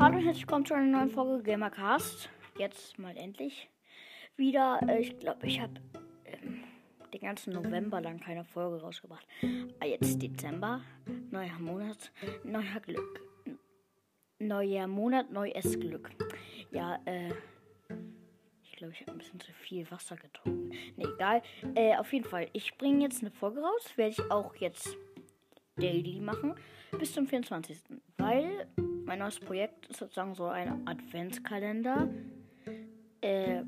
Hallo und herzlich willkommen zu einer neuen Folge Gamercast. Jetzt mal endlich wieder. Äh, ich glaube, ich habe ähm, den ganzen November lang keine Folge rausgebracht. Ah, jetzt Dezember, neuer Monat, neuer Glück. Neuer Monat, neues Glück. Ja, äh, ich glaube, ich habe ein bisschen zu viel Wasser getrunken. Ne, egal. Äh, auf jeden Fall, ich bringe jetzt eine Folge raus. Werde ich auch jetzt daily machen. Bis zum 24. Weil mein neues Projekt ist sozusagen so ein Adventskalender. Äh,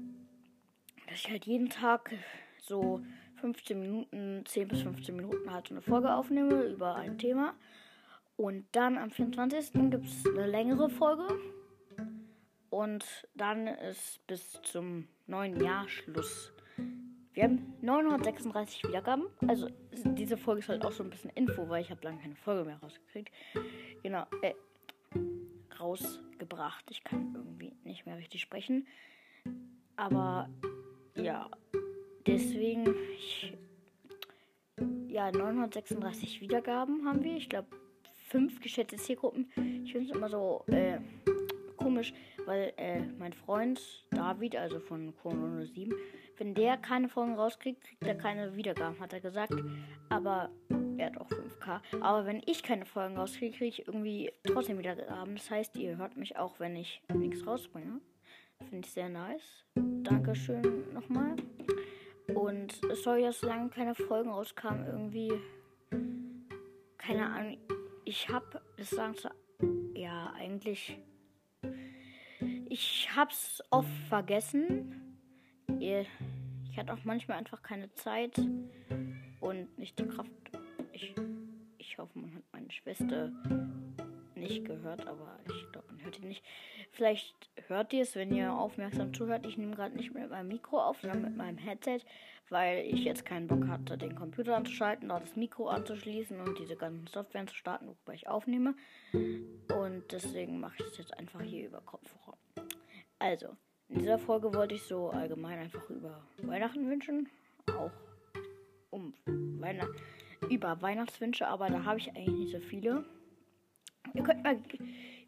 dass ich halt jeden Tag so 15 Minuten, 10 bis 15 Minuten halt so eine Folge aufnehme über ein Thema. Und dann am 24. gibt es eine längere Folge. Und dann ist bis zum neuen Jahr Schluss. Wir haben 936 Wiedergaben. Also diese Folge ist halt auch so ein bisschen Info, weil ich habe lange keine Folge mehr rausgekriegt. Genau. Äh, rausgebracht. Ich kann irgendwie nicht mehr richtig sprechen. Aber ja, deswegen, ich, ja, 936 Wiedergaben haben wir. Ich glaube, fünf geschätzte Zielgruppen. Ich finde es immer so äh, komisch, weil äh, mein Freund David, also von Chrono 7, wenn der keine Folgen rauskriegt, kriegt er keine Wiedergaben, hat er gesagt. Aber er hat auch 5K. Aber wenn ich keine Folgen rauskriege, kriege ich irgendwie trotzdem Wiedergaben. Das heißt, ihr hört mich auch, wenn ich nichts rausbringe. Finde ich sehr nice. Dankeschön nochmal. Und sorry, dass lange keine Folgen rauskamen. Irgendwie. Keine Ahnung. Ich habe, das sagen zu. Ja, eigentlich. Ich hab's oft vergessen. Ich hatte auch manchmal einfach keine Zeit und nicht die Kraft. Ich, ich hoffe, man hat meine Schwester nicht gehört, aber ich glaube, man hört ihn nicht. Vielleicht hört ihr es, wenn ihr aufmerksam zuhört. Ich nehme gerade nicht mit meinem Mikro auf, sondern mit meinem Headset, weil ich jetzt keinen Bock hatte, den Computer anzuschalten, da das Mikro anzuschließen und diese ganzen Software zu starten, wobei ich aufnehme. Und deswegen mache ich es jetzt einfach hier über Kopfhörer. Also, in dieser Folge wollte ich so allgemein einfach über Weihnachten wünschen. Auch um Weihnachten über Weihnachtswünsche, aber da habe ich eigentlich nicht so viele. Ihr könnt mal,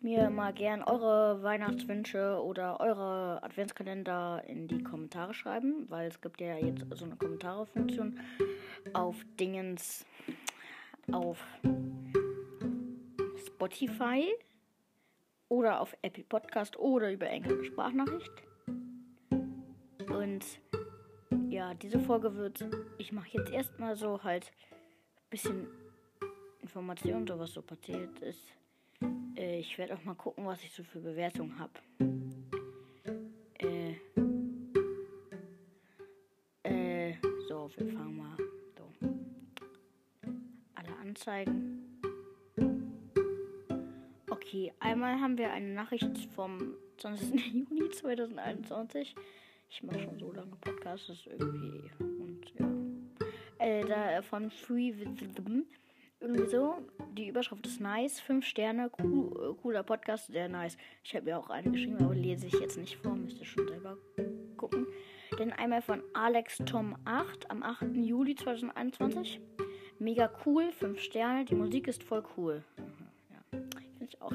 mir mal gern eure Weihnachtswünsche oder eure Adventskalender in die Kommentare schreiben, weil es gibt ja jetzt so eine Kommentare-Funktion auf Dingens auf Spotify oder auf Apple Podcast oder über Enkel Sprachnachricht. Und ja, diese Folge wird, ich mache jetzt erstmal so halt bisschen Informationen, so was so passiert ist. Äh, ich werde auch mal gucken, was ich so für Bewertungen habe. Äh, äh, so, wir fangen mal so. Alle Anzeigen. Okay, einmal haben wir eine Nachricht vom 20. Juni 2021. Ich mache schon so lange Podcasts, das ist irgendwie. Äh, da von Free irgendwie so. Die Überschrift ist nice. Fünf Sterne. Cool, cooler Podcast, sehr nice. Ich habe mir auch eine geschrieben, aber lese ich jetzt nicht vor. Müsst ihr schon selber gucken. Dann einmal von Alex Tom 8 am 8. Juli 2021. Mega cool. Fünf Sterne. Die Musik ist voll cool. Ja, finde ich auch.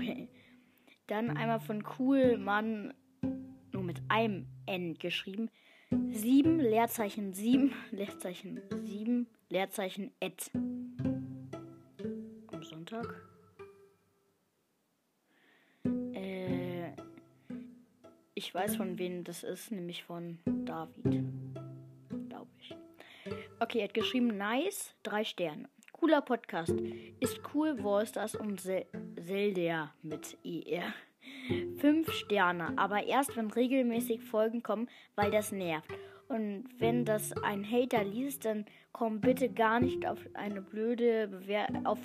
Dann einmal von Cool Mann. Nur mit einem N geschrieben. 7 Leerzeichen 7 Leerzeichen 7 Leerzeichen et. Sonntag. Äh, ich weiß von wem das ist, nämlich von David. Glaube ich. Okay, er hat geschrieben, nice, drei Sterne. Cooler Podcast. Ist cool, Wallstars und Sel Zelda mit ER. Fünf Sterne, aber erst wenn regelmäßig Folgen kommen, weil das nervt. Und wenn das ein Hater liest, dann komm bitte gar nicht auf eine blöde Bewer auf,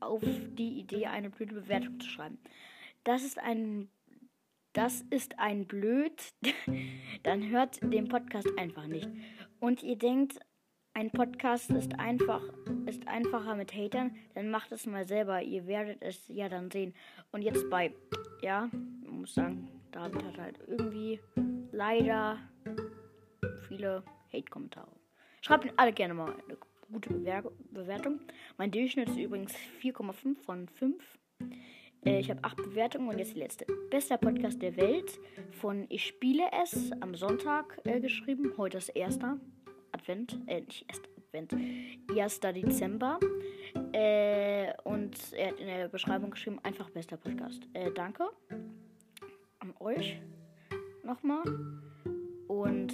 auf die Idee, eine blöde Bewertung zu schreiben. Das ist ein das ist ein Blöd, dann hört den Podcast einfach nicht. Und ihr denkt, ein Podcast ist einfach ist einfacher mit Hatern, dann macht es mal selber. Ihr werdet es ja dann sehen. Und jetzt bei, ja, man muss sagen, David hat halt irgendwie leider viele Hate-Kommentare. Schreibt mir alle gerne mal eine gute Bewer Bewertung. Mein Durchschnitt ist übrigens 4,5 von 5. Äh, ich habe acht Bewertungen und jetzt die letzte. Bester Podcast der Welt von Ich spiele es am Sonntag äh, geschrieben. Heute ist erster Advent. Äh, nicht erster Advent. 1. Dezember. Äh, und er hat in der Beschreibung geschrieben, einfach bester Podcast. Äh, danke an euch nochmal. Und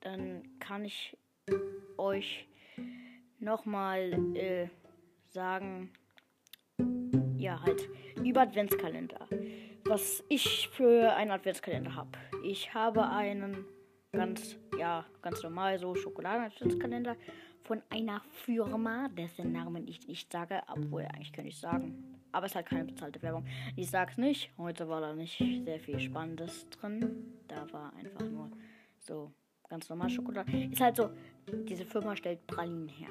dann kann ich euch nochmal äh, sagen, ja, halt über Adventskalender. Was ich für einen Adventskalender habe. Ich habe einen ganz, ja, ganz normal so Schokoladen-Adventskalender von einer Firma, dessen Namen ich nicht sage, obwohl eigentlich könnte ich sagen. Aber es ist halt keine bezahlte Werbung. Ich sag's nicht. Heute war da nicht sehr viel Spannendes drin. Da war einfach nur so ganz normal Schokolade. Ist halt so, diese Firma stellt Pralinen her.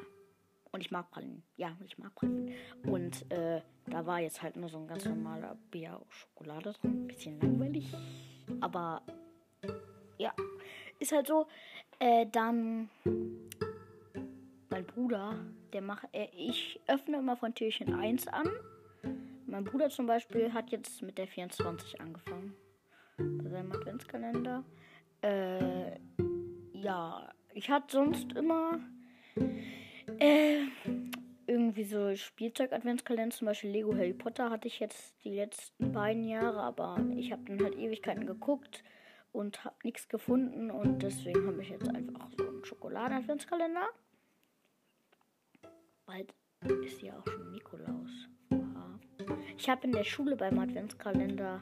Und ich mag Pralinen. Ja, ich mag Pralinen. Und äh, da war jetzt halt nur so ein ganz normaler Bier Schokolade drin. Bisschen langweilig. Aber ja, ist halt so. Äh, dann mein Bruder, der macht, äh, ich öffne immer von Türchen 1 an. Mein Bruder zum Beispiel hat jetzt mit der 24 angefangen. Bei seinem Adventskalender. Äh, ja, ich hatte sonst immer äh, irgendwie so Spielzeug-Adventskalender, zum Beispiel Lego Harry Potter hatte ich jetzt die letzten beiden Jahre, aber ich habe dann halt Ewigkeiten geguckt und habe nichts gefunden und deswegen habe ich jetzt einfach so einen Schokoladen-Adventskalender. Bald ist ja auch schon Nikolaus. Aha. Ich habe in der Schule beim Adventskalender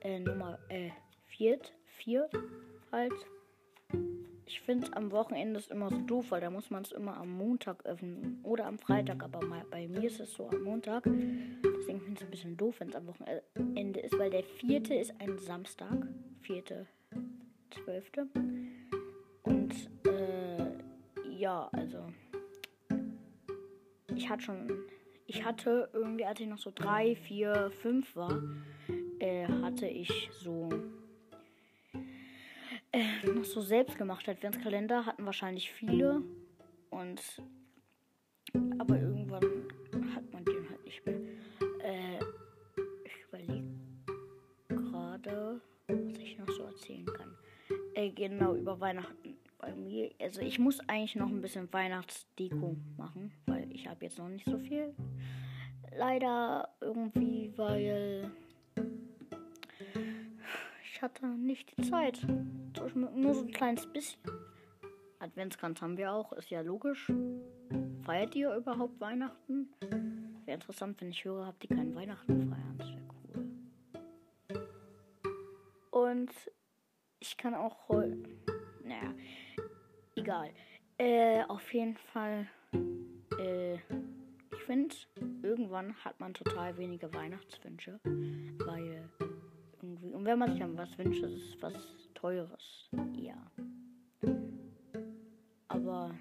äh, Nummer 4 äh, vier halt ich finde am Wochenende ist immer so doof, weil da muss man es immer am Montag öffnen oder am Freitag. Aber mal, bei mir ist es so am Montag. Deswegen finde ich es ein bisschen doof, wenn es am Wochenende ist, weil der vierte ist ein Samstag. Vierte, zwölfte. Und äh, ja, also ich hatte schon, ich hatte irgendwie, als ich noch so drei, vier, fünf war, äh, hatte ich so äh, noch so selbstgemachte Adventskalender hatten wahrscheinlich viele. Und aber irgendwann genau, über Weihnachten bei mir. Also ich muss eigentlich noch ein bisschen Weihnachtsdeko machen, weil ich habe jetzt noch nicht so viel. Leider irgendwie, weil ich hatte nicht die Zeit. Nur so ein kleines bisschen. Adventskranz haben wir auch, ist ja logisch. Feiert ihr überhaupt Weihnachten? Wäre interessant, wenn ich höre, habt ihr keinen Weihnachten feiern. Das wäre cool. Und ich kann auch heute. Naja, egal. Äh, auf jeden Fall. Äh, ich finde, irgendwann hat man total wenige Weihnachtswünsche. Weil irgendwie. Und wenn man sich dann was wünscht, ist was Teures. Ja. Aber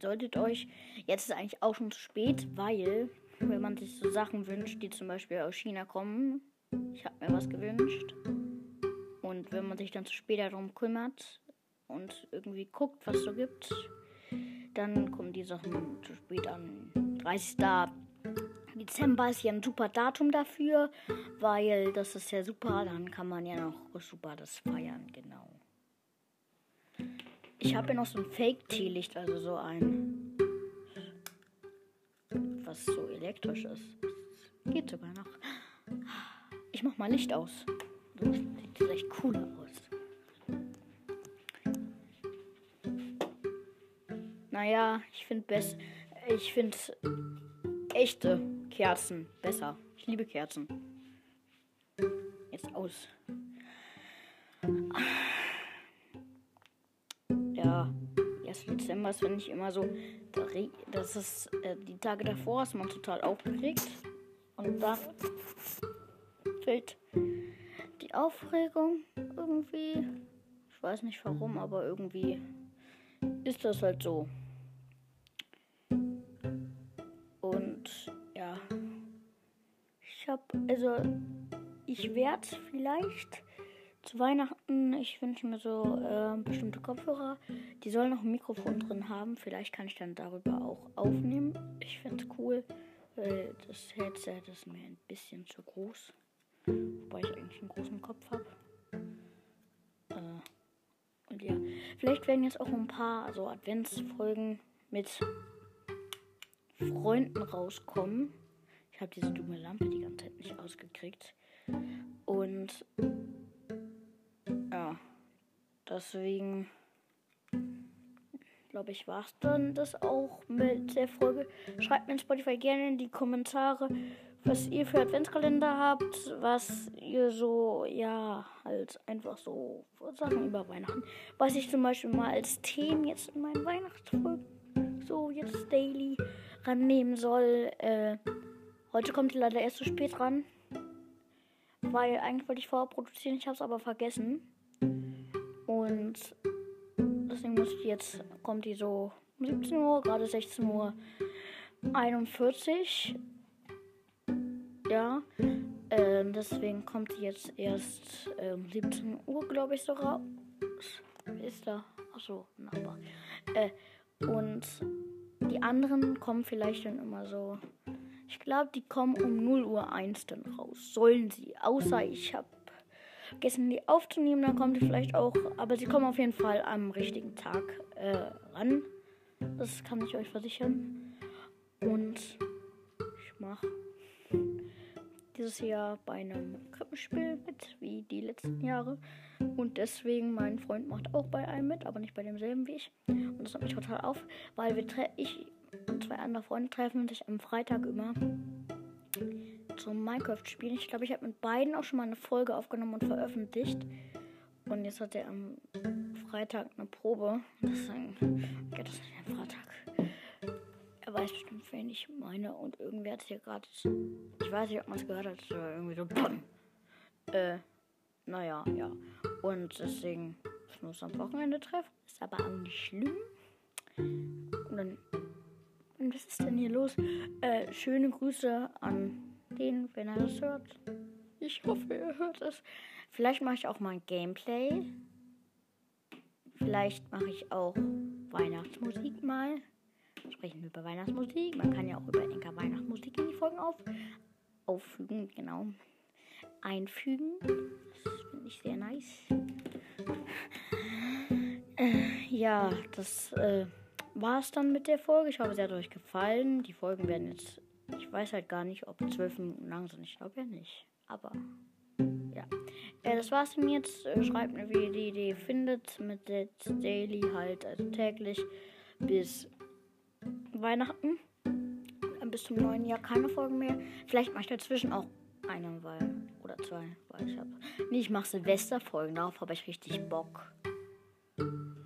solltet euch. Jetzt ist eigentlich auch schon zu spät, weil, wenn man sich so Sachen wünscht, die zum Beispiel aus China kommen, ich habe mir was gewünscht. Und wenn man sich dann zu spät darum kümmert und irgendwie guckt, was es so gibt, dann kommen die Sachen zu spät an. 30. Dezember ist ja ein super Datum dafür, weil das ist ja super, dann kann man ja noch super das feiern, genau. Ich habe ja noch so ein Fake-Teelicht, also so ein, was so elektrisch ist. Geht sogar noch. Ich mach mal Licht aus. Das sieht vielleicht cooler aus. Naja, ich finde best, ich finde echte Kerzen besser. Ich liebe Kerzen. Jetzt aus. Ja, 1. Dezember ist, finde ich, immer so. Das ist äh, die Tage davor ist man total aufgeregt. Und dann fällt Aufregung irgendwie. Ich weiß nicht warum, aber irgendwie ist das halt so. Ich habe, also, ich werde vielleicht zu Weihnachten, ich wünsche mir so äh, bestimmte Kopfhörer, die sollen noch ein Mikrofon drin haben. Vielleicht kann ich dann darüber auch aufnehmen. Ich finde es cool, Weil das Headset ist mir ein bisschen zu groß. Wobei ich eigentlich einen großen Kopf habe. Äh, und ja, vielleicht werden jetzt auch ein paar so Adventsfolgen mit Freunden rauskommen. Ich habe diese dumme Lampe die ganze Zeit nicht ausgekriegt. Und ja, deswegen glaube ich, war es dann das auch mit der Folge. Schreibt mir in Spotify gerne in die Kommentare, was ihr für Adventskalender habt, was ihr so, ja, halt einfach so Sachen über Weihnachten. Was ich zum Beispiel mal als Themen jetzt in meinen Weihnachtsfolgen so jetzt daily rannehmen soll. Äh, heute kommt die leider erst zu spät ran. Weil eigentlich wollte ich vorher produzieren, ich habe es aber vergessen. Und deswegen muss ich jetzt, kommt die so um 17 Uhr, gerade 16 Uhr 41. Ja, äh, deswegen kommt die jetzt erst äh, um 17 Uhr, glaube ich, so raus. Ist da? Achso, Nachbar. Äh, und die anderen kommen vielleicht dann immer so. Ich glaube, die kommen um 0 Uhr 1 dann raus. Sollen sie. Außer ich habe vergessen, die aufzunehmen, dann kommt die vielleicht auch. Aber sie kommen auf jeden Fall am richtigen Tag äh, ran. Das kann ich euch versichern. Und ich mache dieses Jahr bei einem Krippenspiel mit, wie die letzten Jahre. Und deswegen, mein Freund macht auch bei einem mit, aber nicht bei demselben wie ich. Und das hat mich total auf, weil wir ich und zwei andere Freunde treffen sich am Freitag immer zum Minecraft-Spielen. Ich glaube, ich habe mit beiden auch schon mal eine Folge aufgenommen und veröffentlicht. Und jetzt hat er am Freitag eine Probe. Deswegen geht das nicht am Freitag. Er weiß bestimmt, wen ich meine. Und irgendwie hat hier gerade. Ich weiß nicht, ob man es gehört hat. Aber irgendwie so. Äh, naja, ja. Und deswegen müssen wir uns am Wochenende treffen. Ist aber auch nicht schlimm. Und dann. Und was ist denn hier los? Äh, schöne Grüße an den, wenn er das hört. Ich hoffe, er hört es. Vielleicht mache ich auch mal ein Gameplay. Vielleicht mache ich auch Weihnachtsmusik mal. Sprechen über Weihnachtsmusik. Man kann ja auch über Enker Weihnachtsmusik in die Folgen auf, auffügen, genau. Einfügen. Das finde ich sehr nice. Äh, ja, das äh, war es dann mit der Folge. Ich hoffe, es hat euch gefallen. Die Folgen werden jetzt ich weiß halt gar nicht, ob zwölf Minuten lang sind. Ich glaube ja nicht. Aber ja. Äh, das war's mir jetzt. Äh, schreibt mir, wie ihr die Idee findet. Mit der Daily halt, also täglich bis Weihnachten. Bis zum neuen Jahr keine Folgen mehr. Vielleicht mache ich dazwischen auch eine, weil. Oder zwei, weil ich habe. Nee, ich mache Silvesterfolgen. Darauf habe ich richtig Bock.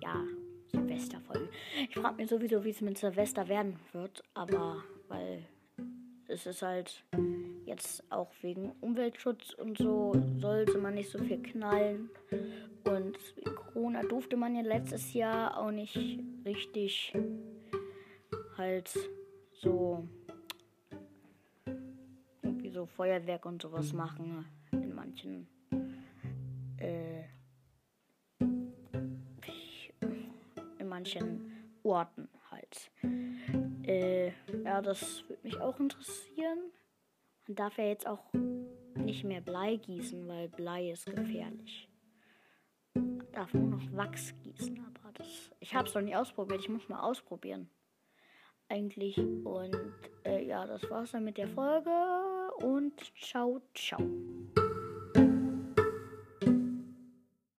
Ja, Silvesterfolgen. Ich frage mich sowieso, wie es mit Silvester werden wird. Aber, weil es ist halt jetzt auch wegen Umweltschutz und so sollte man nicht so viel knallen. Und Corona durfte man ja letztes Jahr auch nicht richtig halt so irgendwie so Feuerwerk und sowas machen in manchen äh, in manchen Orten halt. Äh, ja, das würde mich auch interessieren. Man darf ja jetzt auch nicht mehr Blei gießen, weil Blei ist gefährlich. Man darf nur noch Wachs gießen, aber das. Ich habe es noch nie ausprobiert. Ich muss mal ausprobieren. Eigentlich. Und äh, ja, das war's dann mit der Folge. Und ciao, ciao.